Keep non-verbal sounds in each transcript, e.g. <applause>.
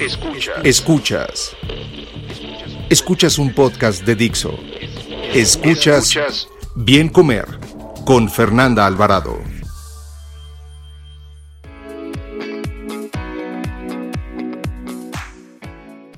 Escuchas. Escuchas. Escuchas un podcast de Dixo. Escuchas Bien Comer con Fernanda Alvarado.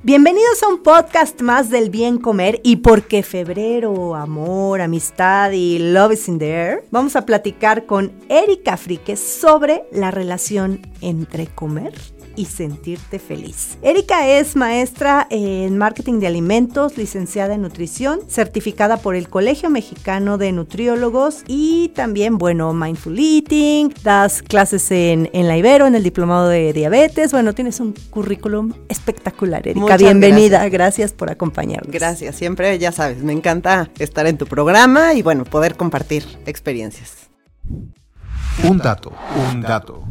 Bienvenidos a un podcast más del bien comer y porque febrero, amor, amistad y love is in the air, vamos a platicar con Erika Frique sobre la relación entre comer y sentirte feliz. Erika es maestra en marketing de alimentos, licenciada en nutrición, certificada por el Colegio Mexicano de Nutriólogos y también, bueno, mindful eating, das clases en, en la Ibero, en el diplomado de diabetes. Bueno, tienes un currículum espectacular, Erika. Muchas Bienvenida, gracias. gracias por acompañarnos. Gracias, siempre, ya sabes, me encanta estar en tu programa y bueno, poder compartir experiencias. Un dato, un dato.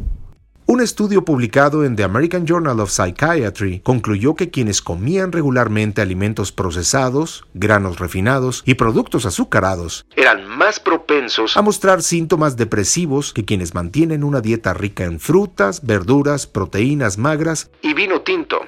Un estudio publicado en The American Journal of Psychiatry concluyó que quienes comían regularmente alimentos procesados, granos refinados y productos azucarados eran más propensos a mostrar síntomas depresivos que quienes mantienen una dieta rica en frutas, verduras, proteínas magras y vino tinto.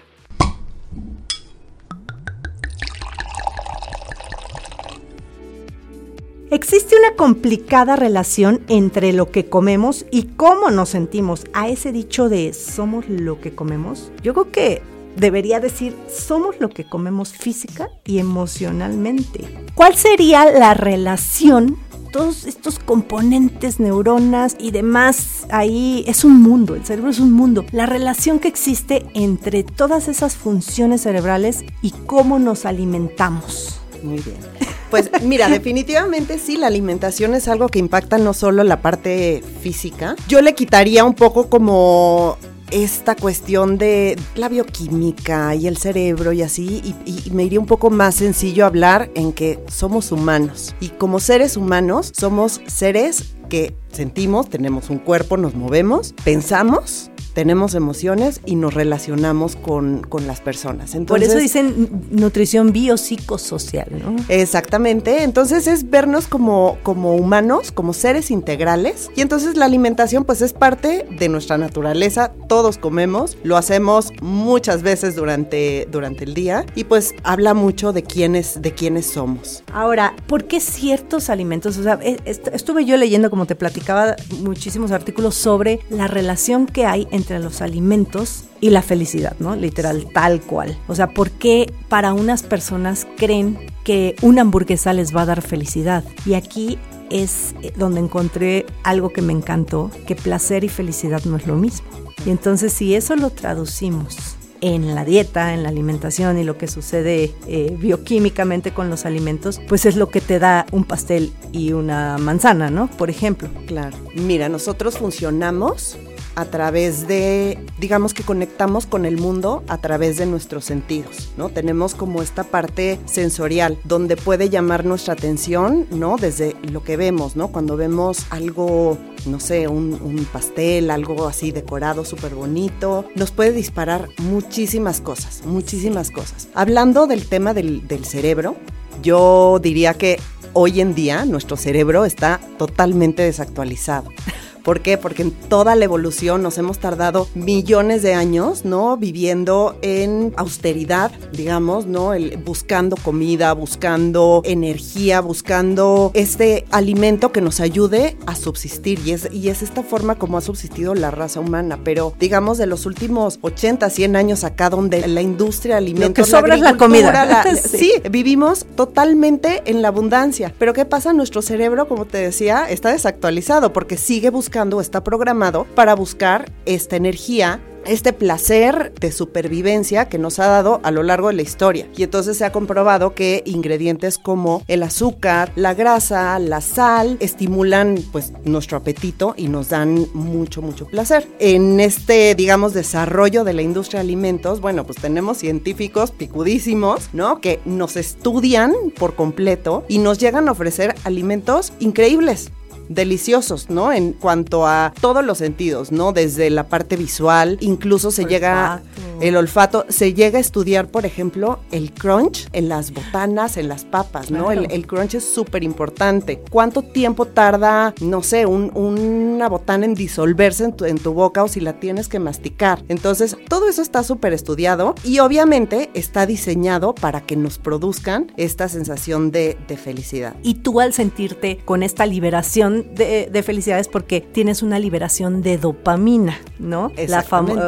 Existe una complicada relación entre lo que comemos y cómo nos sentimos. A ese dicho de somos lo que comemos, yo creo que debería decir somos lo que comemos física y emocionalmente. ¿Cuál sería la relación? Todos estos componentes, neuronas y demás, ahí es un mundo, el cerebro es un mundo. La relación que existe entre todas esas funciones cerebrales y cómo nos alimentamos. Muy bien. Pues mira, definitivamente sí, la alimentación es algo que impacta no solo la parte física. Yo le quitaría un poco como esta cuestión de la bioquímica y el cerebro y así, y, y, me iría un poco más sencillo hablar en que somos humanos. Y como seres humanos, somos seres que sentimos, tenemos un cuerpo, nos movemos, pensamos tenemos emociones y nos relacionamos con, con las personas. Entonces, Por eso dicen nutrición biopsicosocial, ¿no? Exactamente. Entonces es vernos como, como humanos, como seres integrales. Y entonces la alimentación pues es parte de nuestra naturaleza. Todos comemos, lo hacemos muchas veces durante, durante el día y pues habla mucho de quiénes, de quiénes somos. Ahora, ¿por qué ciertos alimentos? O sea, estuve yo leyendo, como te platicaba, muchísimos artículos sobre la relación que hay entre los alimentos y la felicidad, ¿no? Literal, tal cual. O sea, ¿por qué para unas personas creen que una hamburguesa les va a dar felicidad? Y aquí es donde encontré algo que me encantó, que placer y felicidad no es lo mismo. Y entonces si eso lo traducimos en la dieta, en la alimentación y lo que sucede eh, bioquímicamente con los alimentos, pues es lo que te da un pastel y una manzana, ¿no? Por ejemplo. Claro. Mira, nosotros funcionamos a través de, digamos que conectamos con el mundo a través de nuestros sentidos, ¿no? Tenemos como esta parte sensorial donde puede llamar nuestra atención, ¿no? Desde lo que vemos, ¿no? Cuando vemos algo, no sé, un, pastel, algo así decorado, súper bonito, nos puede disparar muchísimas cosas, muchísimas cosas. Hablando del tema del, del cerebro, yo diría que hoy en día nuestro cerebro está totalmente desactualizado. <laughs> ¿Por qué? Porque en toda la evolución nos hemos tardado millones de años, ¿no? Viviendo en austeridad, digamos, ¿no? El, buscando comida, buscando energía, buscando este alimento que nos ayude a subsistir. Y es, y es esta forma como ha subsistido la raza humana. Pero, digamos, de los últimos 80, 100 años acá, donde la industria de alimentos... Lo que sobra es la comida. La, <laughs> sí. sí, vivimos totalmente en la abundancia. Pero ¿qué pasa? Nuestro cerebro, como te decía, está desactualizado porque sigue buscando está programado para buscar esta energía este placer de supervivencia que nos ha dado a lo largo de la historia. Y entonces se ha comprobado que ingredientes como el azúcar, la grasa, la sal, estimulan pues nuestro apetito y nos dan mucho, mucho placer. En este, digamos, desarrollo de la industria de alimentos, bueno, pues tenemos científicos picudísimos, ¿no? Que nos estudian por completo y nos llegan a ofrecer alimentos increíbles deliciosos, ¿no? En cuanto a todos los sentidos, ¿no? Desde la parte visual, incluso se llega el olfato, se llega a estudiar, por ejemplo, el crunch en las botanas, en las papas, ¿no? El, crunch es súper importante. ¿Cuánto tiempo tarda, no sé, una botana en disolverse en tu, en tu boca o si la tienes que masticar? Entonces, todo eso está súper estudiado y obviamente está diseñado para que nos produzcan esta sensación de, de felicidad. Y tú al sentirte con esta liberación de, de, felicidad porque tienes una liberación de dopamina, ¿no? La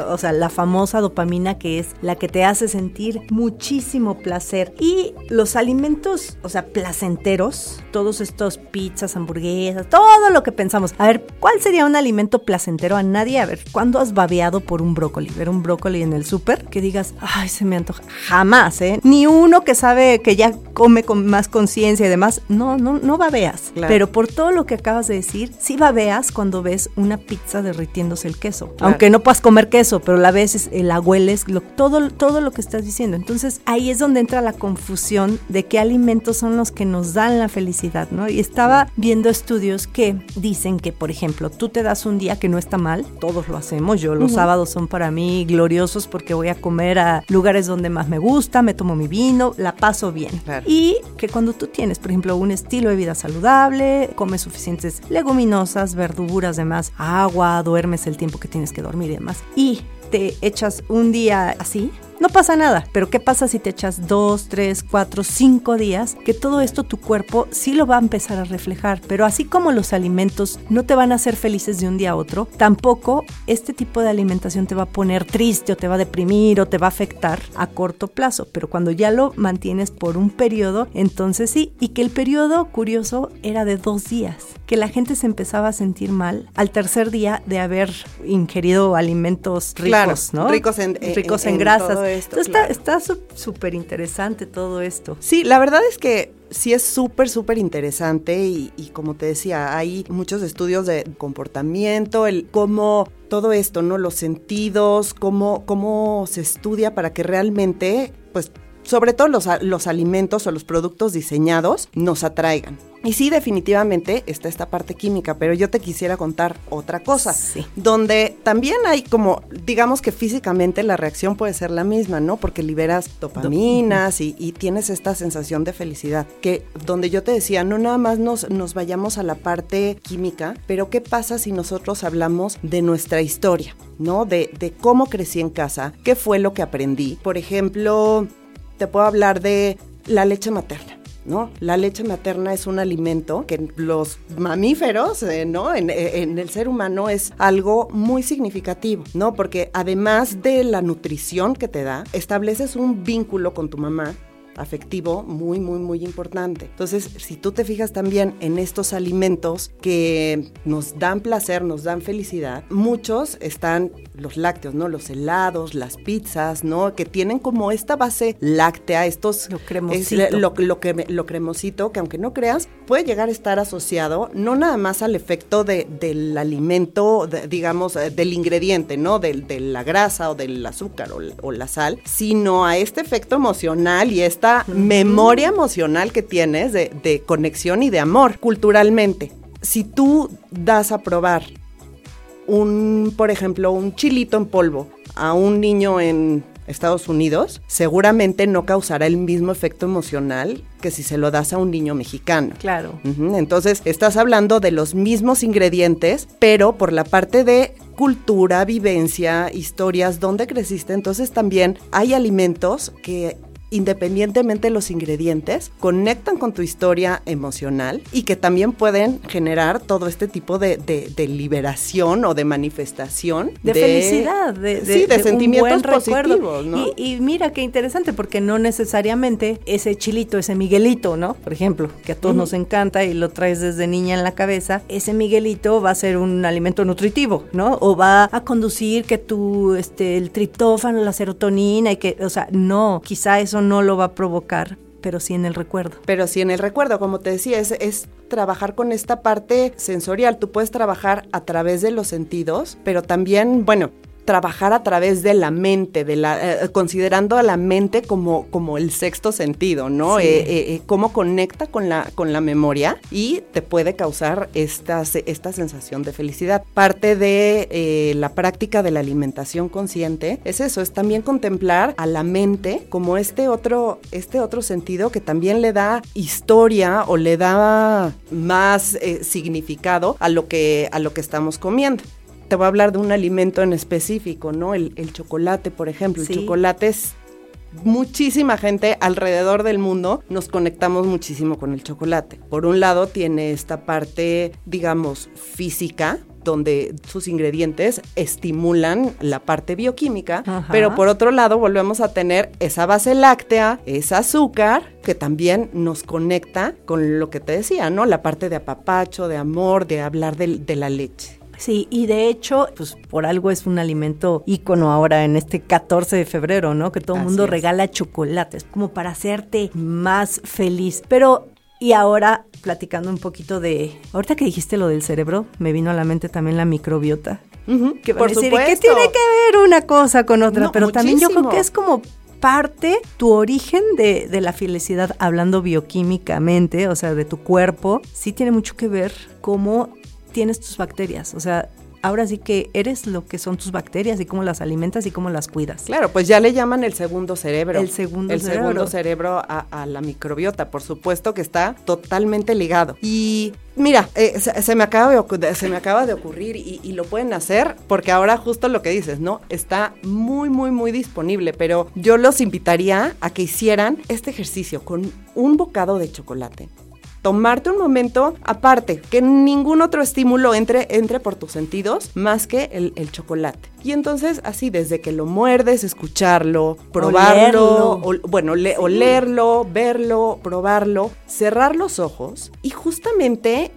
o sea, la famosa dopamina que es la que te hace sentir muchísimo placer. Y los alimentos, o sea, placenteros, todos estos pizzas, hamburguesas, todo lo que pensamos. A ver, ¿cuál sería un alimento placentero a nadie? A ver, ¿cuándo has babeado por un brócoli? Ver un brócoli en el súper que digas, ay, se me antoja. Jamás, ¿eh? Ni uno que sabe que ya come con más conciencia y demás. No, no, no babeas. Pero por todo lo que acabas de decir, sí babeas cuando ves una pizza derritiéndose el queso. Aunque no puedas comer queso, pero la ves, la hueles, todo, todo lo que estás diciendo. Entonces ahí es donde entra la confusión de qué alimentos son los que nos dan la felicidad, ¿no? Y estaba viendo estudios que dicen que, por ejemplo, tú te das un día que no está mal, todos lo hacemos, yo los sábados son para mí gloriosos porque voy a comer a lugares donde más me gusta, me tomo mi vino, la paso bien. Y que cuando tú tienes, por ejemplo, un estilo de vida saludable, comes suficientes leguminosas, verduras, demás, agua, duermes el tiempo que tienes que dormir y demás. Y te echas un día así, no pasa nada, pero ¿qué pasa si te echas dos, tres, cuatro, cinco días? Que todo esto tu cuerpo sí lo va a empezar a reflejar, pero así como los alimentos no te van a hacer felices de un día a otro, tampoco este tipo de alimentación te va a poner triste o te va a deprimir o te va a afectar a corto plazo, pero cuando ya lo mantienes por un periodo, entonces sí, y que el periodo curioso era de dos días, que la gente se empezaba a sentir mal al tercer día de haber ingerido alimentos ricos, ¿no? Ricos en, ricos en, grasas está súper interesante todo esto. Sí, la verdad es que sí es súper, súper interesante y, como te decía, hay muchos estudios de comportamiento, el cómo todo esto, ¿no? Los sentidos, cómo, cómo se estudia para que realmente, pues, sobre todo los, los alimentos o los productos diseñados nos atraigan. Y sí, definitivamente está esta parte química, pero yo te quisiera contar otra cosa, sí. donde también hay como, digamos que físicamente la reacción puede ser la misma, ¿no? Porque liberas dopaminas y, y, tienes esta sensación de felicidad, que donde yo te decía, no nada más nos, nos vayamos a la parte química, pero ¿qué pasa si nosotros hablamos de nuestra historia, ¿no? De, de cómo crecí en casa, qué fue lo que aprendí. Por ejemplo, te puedo hablar de la leche materna. ¿no? La leche materna es un alimento que los mamíferos, eh, ¿no? En, en, el ser humano es algo muy significativo, ¿no? Porque además de la nutrición que te da, estableces un vínculo con tu mamá afectivo muy, muy, muy importante. Entonces, si tú te fijas también en estos alimentos que nos dan placer, nos dan felicidad, muchos están los lácteos, ¿no? Los helados, las pizzas, ¿no? Que tienen como esta base láctea, estos... Lo cremosito. lo, que, lo cremosito, que aunque no creas, puede llegar a estar asociado no nada más al efecto de, del alimento, digamos, eh, del ingrediente, ¿no? De, de, la grasa o del azúcar o, o la sal, sino a este efecto emocional y esta memoria emocional que tienes de, conexión y de amor culturalmente. Si tú das a probar un, por ejemplo, un chilito en polvo a un niño en Estados Unidos, seguramente no causará el mismo efecto emocional que si se lo das a un niño mexicano. Claro. Entonces, estás hablando de los mismos ingredientes, pero por la parte de cultura, vivencia, historias, dónde creciste, entonces también hay alimentos que independientemente de los ingredientes, conectan con tu historia emocional y que también pueden generar todo este tipo de, liberación o de manifestación. De, felicidad, de, sí, de, sentimientos positivos. ¿no? Y, mira qué interesante, porque no necesariamente ese chilito, ese Miguelito, ¿no? Por ejemplo, que a todos nos encanta y lo traes desde niña en la cabeza, ese Miguelito va a ser un alimento nutritivo, ¿no? O va a conducir que tu, este, el triptófano, la serotonina y que, o sea, no, quizá eso no lo va a provocar, pero sí en el recuerdo. Pero sí en el recuerdo, como te decía, es, trabajar con esta parte sensorial. Tú puedes trabajar a través de los sentidos, pero también, bueno, trabajar a través de la mente, de la, eh, considerando a la mente como, como el sexto sentido, ¿no? Eh, eh, cómo conecta con la, con la memoria y te puede causar esta, esta sensación de felicidad. Parte de la práctica de la alimentación consciente es eso, es también contemplar a la mente como este otro, este otro sentido que también le da historia o le da más significado a lo que, a lo que estamos comiendo te voy a hablar de un alimento en específico, ¿no? El, chocolate, por ejemplo. El chocolate es muchísima gente alrededor del mundo nos conectamos muchísimo con el chocolate. Por un lado tiene esta parte, digamos, física, donde sus ingredientes estimulan la parte bioquímica, pero por otro lado volvemos a tener esa base láctea, ese azúcar, que también nos conecta con lo que te decía, ¿no? La parte de apapacho, de amor, de hablar de la leche. Sí, y de hecho, pues por algo es un alimento ícono ahora en este 14 de febrero, ¿no? Que todo el mundo regala chocolates, como para hacerte más feliz. Pero, y ahora, platicando un poquito de. Ahorita que dijiste lo del cerebro, me vino a la mente también la microbiota. que por decir, ¿qué tiene que ver una cosa con otra? Pero también yo creo que es como parte, tu origen de, de, la felicidad, hablando bioquímicamente, o sea, de tu cuerpo, sí tiene mucho que ver cómo tienes tus bacterias. O sea, ahora sí que eres lo que son tus bacterias y cómo las alimentas y cómo las cuidas. Claro, pues ya le llaman el segundo cerebro. El segundo el cerebro. segundo cerebro a, la microbiota, por supuesto que está totalmente ligado. Y mira, eh, se, me acaba de, se me acaba de ocurrir y, y, lo pueden hacer porque ahora justo lo que dices, ¿no? Está muy, muy, muy disponible, pero yo los invitaría a que hicieran este ejercicio con un bocado de chocolate tomarte un momento aparte, que ningún otro estímulo entre, entre por tus sentidos más que el, chocolate. Y entonces así, desde que lo muerdes, escucharlo, probarlo, bueno, olerlo, verlo, probarlo, cerrar los ojos y justamente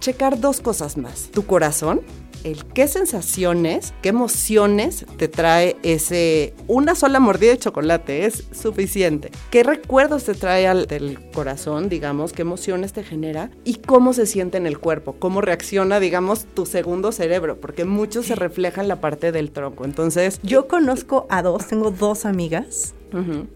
checar dos cosas más. Tu corazón, el qué sensaciones, qué emociones te trae ese, una sola mordida de chocolate es suficiente. ¿Qué recuerdos te trae al del corazón, digamos, qué emociones te genera y cómo se siente en el cuerpo, cómo reacciona, digamos, tu segundo cerebro, porque mucho se refleja en la parte del tronco. Entonces, yo conozco a dos, tengo dos amigas,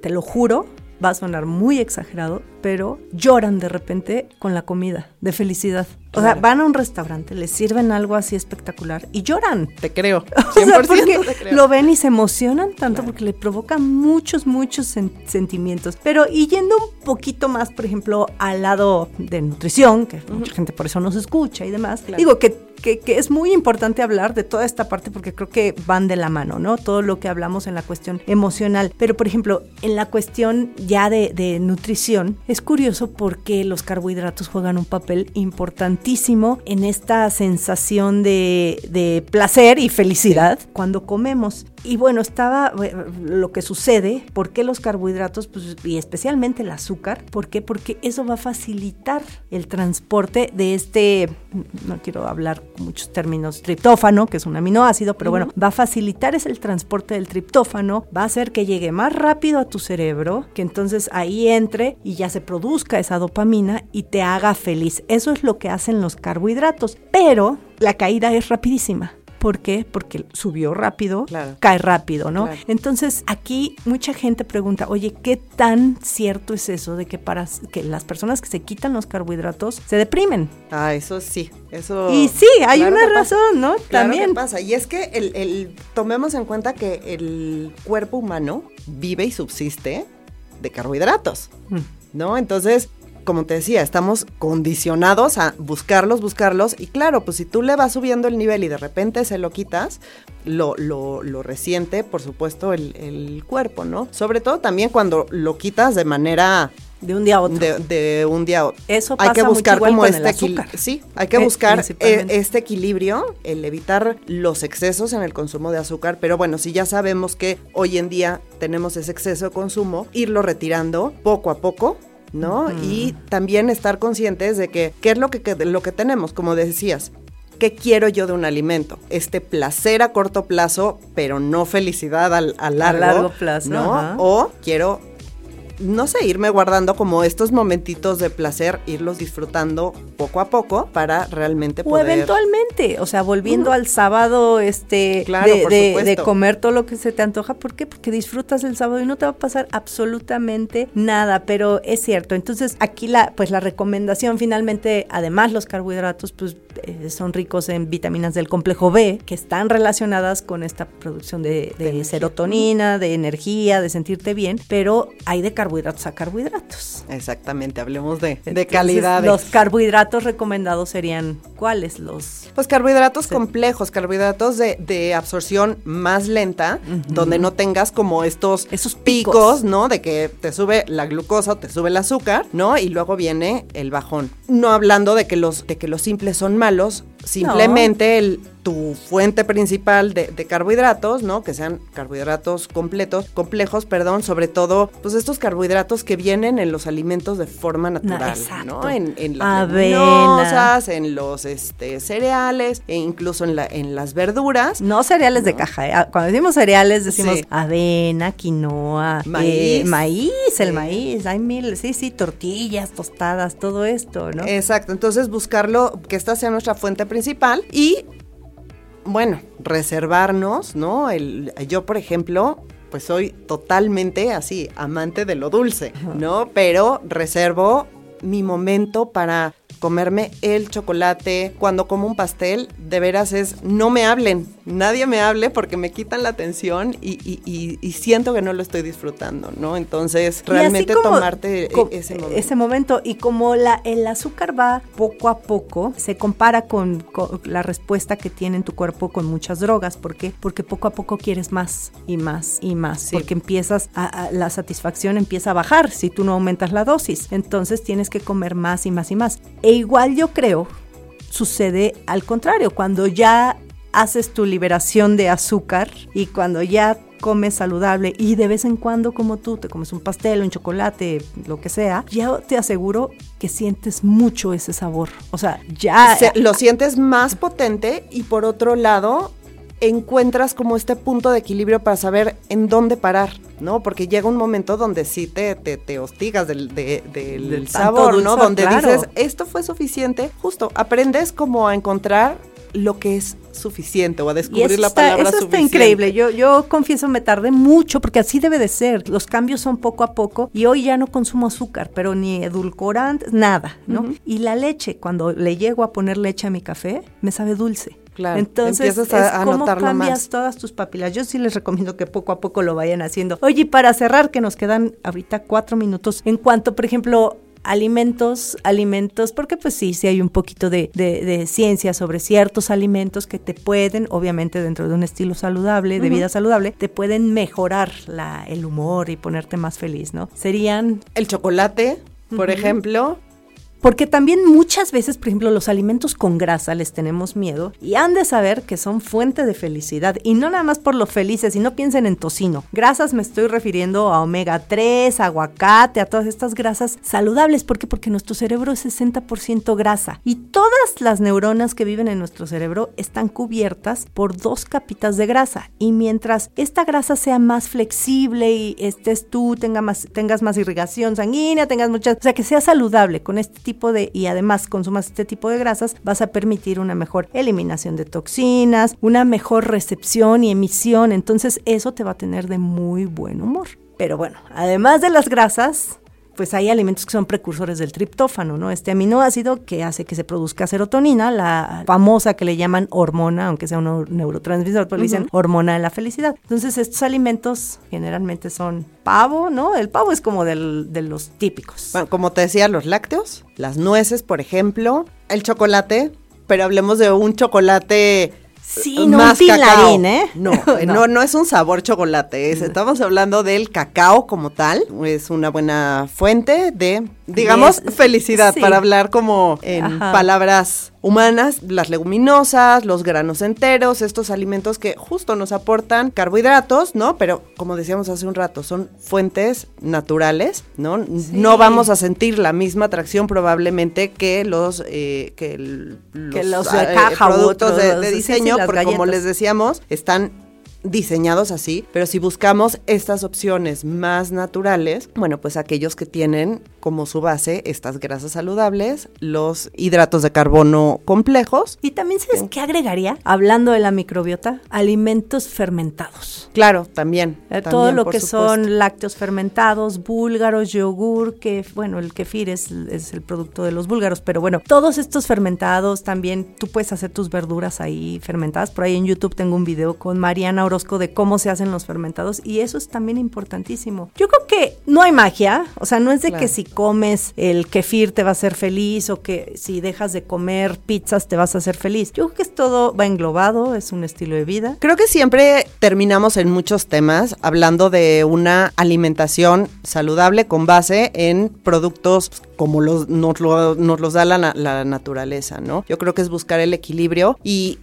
te lo juro, va a sonar muy exagerado, pero lloran de repente con la comida, de felicidad. O sea, van a un restaurante, les sirven algo así espectacular y lloran. Te creo. <laughs> 100% te creo. lo ven y se emocionan tanto porque le provocan muchos, muchos sentimientos. Pero y yendo un poquito más, por ejemplo, al lado de nutrición, que mucha gente por eso nos escucha y demás, digo que que, es muy importante hablar de toda esta parte porque creo que van de la mano, ¿no? Todo lo que hablamos en la cuestión emocional. Pero, por ejemplo, en la cuestión ya de, de nutrición, es curioso porque los carbohidratos juegan un papel importantísimo en esta sensación de, de placer y felicidad cuando comemos. Y bueno, estaba lo que sucede, ¿por qué los carbohidratos pues, y especialmente el azúcar? ¿Por qué? Porque eso va a facilitar el transporte de este, no quiero hablar con muchos términos, triptófano, que es un aminoácido, pero bueno, va a facilitar ese el transporte del triptófano, va a hacer que llegue más rápido a tu cerebro, que entonces ahí entre y ya se produzca esa dopamina y te haga feliz. Eso es lo que hacen los carbohidratos, pero la caída es rapidísima. ¿Por qué? Porque subió rápido, cae rápido, ¿no? Entonces, aquí mucha gente pregunta, oye, ¿qué tan cierto es eso de que para que las personas que se quitan los carbohidratos se deprimen? Ah, eso sí, eso... Y sí, hay una razón, ¿no? También. pasa, y es que el, tomemos en cuenta que el cuerpo humano vive y subsiste de carbohidratos, mm. ¿no? Entonces, como te decía, estamos condicionados a buscarlos, buscarlos. Y claro, pues si tú le vas subiendo el nivel y de repente se lo quitas, lo, lo, lo resiente, por supuesto, el, el cuerpo, ¿no? Sobre todo también cuando lo quitas de manera de un día a otro. De, de, un día a otro. Eso hay pasa que buscar mucho como este equilibrio. Sí, hay que Eh, buscar eh, este equilibrio, el evitar los excesos en el consumo de azúcar. Pero bueno, si ya sabemos que hoy en día tenemos ese exceso de consumo, irlo retirando poco a poco. ¿No? Y también estar conscientes de que qué es lo que, que- lo que tenemos, como decías, ¿Qué quiero yo de un alimento? Este placer a corto plazo, pero no felicidad al, a largo. largo plazo, ¿no? O quiero, no sé, irme guardando como estos momentitos de placer, irlos disfrutando poco a poco para realmente O poder... eventualmente, o sea, volviendo al sábado, este, Claro, de, comer todo lo que se te antoja. ¿Por qué? Porque disfrutas el sábado y no te va a pasar absolutamente nada, pero es cierto. Entonces, aquí la, pues la recomendación finalmente, además los carbohidratos, pues eh, son ricos en vitaminas del complejo B, que están relacionadas con esta producción de, de serotonina, de energía, de sentirte bien, pero hay de carbohidratos a carbohidratos. Exactamente, hablemos de, de Entonces, calidad. Los carbohidratos recomendados serían ¿cuáles? Los Pues carbohidratos complejos, carbohidratos de, de absorción más lenta, donde no tengas como estos Esos picos, picos. ¿no? De que te sube la glucosa o te sube el azúcar, ¿no? Y luego viene el bajón. No hablando de que los, de que los simples son malos, simplemente el, tu fuente principal de, de carbohidratos, ¿no? Que sean carbohidratos completos, complejos, perdón, sobre todo, pues estos carbohidratos que vienen en los alimentos de forma natural. ¿no? En, en las leguminosas, en los este, cereales e incluso en, la, en las verduras. no cereales de caja. ¿eh? Ah, Cuando decimos cereales decimos Sí. avena, quinoa, Maíz. eh, maíz, el Sí. maíz, hay mil, sí, sí, tortillas, tostadas, todo esto, ¿no? Exacto, entonces buscarlo, que esta sea nuestra fuente principal y, bueno, reservarnos, ¿no? El, yo, por ejemplo, pues soy totalmente así, amante de lo dulce, ¿no? Pero reservo mi momento para comerme el chocolate. Cuando como un pastel, de veras es, no me hablen, nadie me hable porque me quitan la atención y, y- y- y siento que no lo estoy disfrutando, ¿no? Entonces, realmente como- tomarte e- ese momento. ese momento. Y como la, el azúcar va poco a poco, se compara con, con la respuesta que tiene en tu cuerpo con muchas drogas. ¿Por qué? Porque poco a poco quieres más y más y más. Sí. Porque empiezas, a, a- la satisfacción empieza a bajar si tú no aumentas la dosis. Entonces tienes que comer más y más y más. E igual yo creo, sucede al contrario. Cuando ya haces tu liberación de azúcar y cuando ya comes saludable y de vez en cuando como tú te comes un pastel, un chocolate, lo que sea, ya te aseguro que sientes mucho ese sabor. O sea, ya se- lo sientes más potente y por otro lado encuentras como este punto de equilibrio para saber en dónde parar, ¿no? Porque llega un momento donde sí te, te, te hostigas del, de- del sabor, ¿no? Donde claro. dices, esto fue suficiente, justo, aprendes como a encontrar lo que es suficiente o a descubrir la está, palabra eso está suficiente. increíble. Yo, yo confieso, me tardé mucho porque así debe de ser. Los cambios son poco a poco y hoy ya no consumo azúcar, pero ni edulcorantes, nada, ¿no? Y la leche, cuando le llego a poner leche a mi café, me sabe dulce. Claro, Entonces, empiezas a- es a cómo cambias más. todas tus papilas. Yo sí les recomiendo que poco a poco lo vayan haciendo. Oye, y para cerrar, que nos quedan ahorita cuatro minutos, en cuanto, por ejemplo, alimentos, alimentos, porque pues sí, sí hay un poquito de, de- de ciencia sobre ciertos alimentos que te pueden, obviamente dentro de un estilo saludable, de vida saludable, te pueden mejorar la, el humor y ponerte más feliz, ¿no? Serían El chocolate, por ejemplo, porque también muchas veces, por ejemplo, los alimentos con grasa les tenemos miedo y han de saber que son fuente de felicidad. Y no nada más por lo felices, y no piensen en tocino. Grasas me estoy refiriendo a omega 3, aguacate, a todas estas grasas saludables. ¿Por qué? Porque nuestro cerebro es 60% grasa. Y todas las neuronas que viven en nuestro cerebro están cubiertas por dos capitas de grasa. Y mientras esta grasa sea más flexible y estés tú, tenga más, tengas más irrigación sanguínea, tengas muchas, o sea, que sea saludable con este tipo y además consumas este tipo de grasas, vas a permitir una mejor eliminación de toxinas, una mejor recepción y emisión. Entonces, eso te va a tener de muy buen humor. Pero bueno, además de las grasas, pues hay alimentos que son precursores del triptófano, ¿no? Este aminoácido que hace que se produzca serotonina, la famosa que le llaman hormona, aunque sea un neurotransmisor, pero le dicen hormona de la felicidad. Entonces, estos alimentos generalmente son pavo, ¿no? El pavo es como del, de los típicos. Bueno, como te decía, los lácteos, las nueces, por ejemplo, el chocolate, pero hablemos de un chocolate Sí, no más un <laughs> ¿eh? No, no, no, es un sabor chocolate. estamos hablando del cacao como tal. Es una buena fuente de digamos, felicidad, para hablar como en palabras humanas, las leguminosas, los granos enteros, estos alimentos que justo nos aportan carbohidratos, ¿no? Pero como decíamos hace un rato, son fuentes naturales, ¿no? No vamos a sentir la misma atracción probablemente que los, eh, que, los, de eh, productos de, diseño, porque como les decíamos, están diseñados así, pero si buscamos estas opciones más naturales, bueno, pues aquellos que tienen como su base estas grasas saludables, los hidratos de carbono complejos. Y también, ¿sabes qué agregaría? Hablando de la microbiota, alimentos fermentados. Claro, también. Eh, todo lo que son lácteos fermentados, búlgaros, yogur, que, bueno, el kefir es, es el producto de los búlgaros, pero bueno, todos estos fermentados también, tú puedes hacer tus verduras ahí fermentadas. Por ahí en YouTube tengo un video con Mariana de cómo se hacen los fermentados y eso es también importantísimo. Yo creo que no hay magia, o sea, no es de que si comes el kefir te va a hacer feliz o que si dejas de comer pizzas te vas a hacer feliz. Yo creo que es todo va englobado, es un estilo de vida. Creo que siempre terminamos en muchos temas hablando de una alimentación saludable con base en productos como los, nos, los da la, la naturaleza, ¿no? Yo creo que es buscar el equilibrio y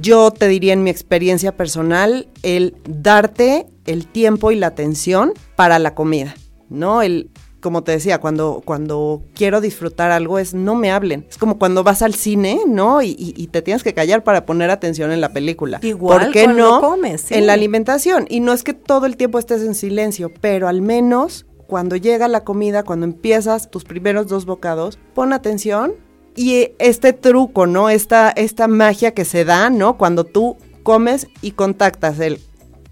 yo te diría en mi experiencia personal, el darte el tiempo y la atención para la comida, ¿no? El, como te decía, cuando, cuando quiero disfrutar algo es no me hablen. Es como cuando vas al cine, ¿no? Y, te tienes que callar para poner atención en la película. Igual ¿Por qué no comes, en la alimentación. Y no es que todo el tiempo estés en silencio, pero al menos cuando llega la comida, cuando empiezas tus primeros dos bocados, pon atención y este truco, ¿no? Esta, esta magia que se da, ¿no? Cuando tú comes y contactas el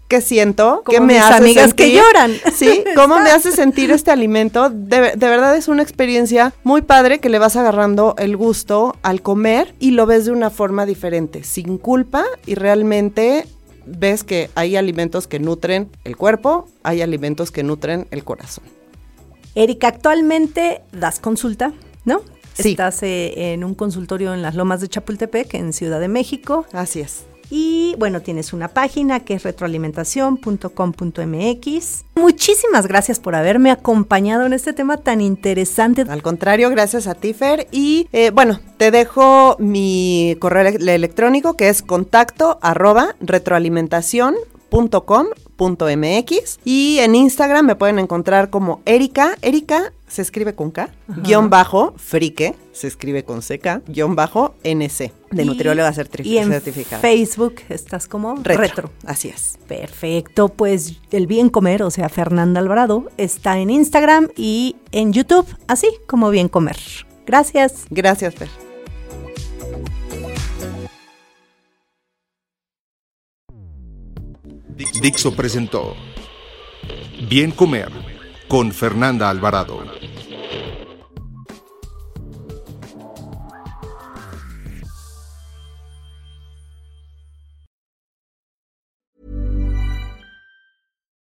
qué siento, qué me hace amigas que lloran. <laughs> Sí, cómo me hace sentir este alimento. De, de, verdad es una experiencia muy padre que le vas agarrando el gusto al comer y lo ves de una forma diferente, sin culpa y realmente ves que hay alimentos que nutren el cuerpo, hay alimentos que nutren el corazón. Erika, actualmente das consulta, ¿no? Estás eh, en un consultorio en las Lomas de Chapultepec, en Ciudad de México. Así es. Y bueno, tienes una página que es retroalimentación.com.mx. Muchísimas gracias por haberme acompañado en este tema tan interesante. Al contrario, gracias a Tifer. Y eh, bueno, te dejo mi correo electrónico que es contacto arroba retroalimentación.com.mx y en Instagram me pueden encontrar como Erika, Erika se escribe con K, guion bajo, frique, se escribe con CK, guion bajo, NC, de nutrióloga certificada. Y en Facebook estás como retro. Así es. Perfecto, pues el bien comer, o sea, Fernanda Alvarado, está en Instagram y en YouTube, así como bien comer. Gracias. Gracias, Fer. Dixo presentó Bien Comer con Fernanda Alvarado.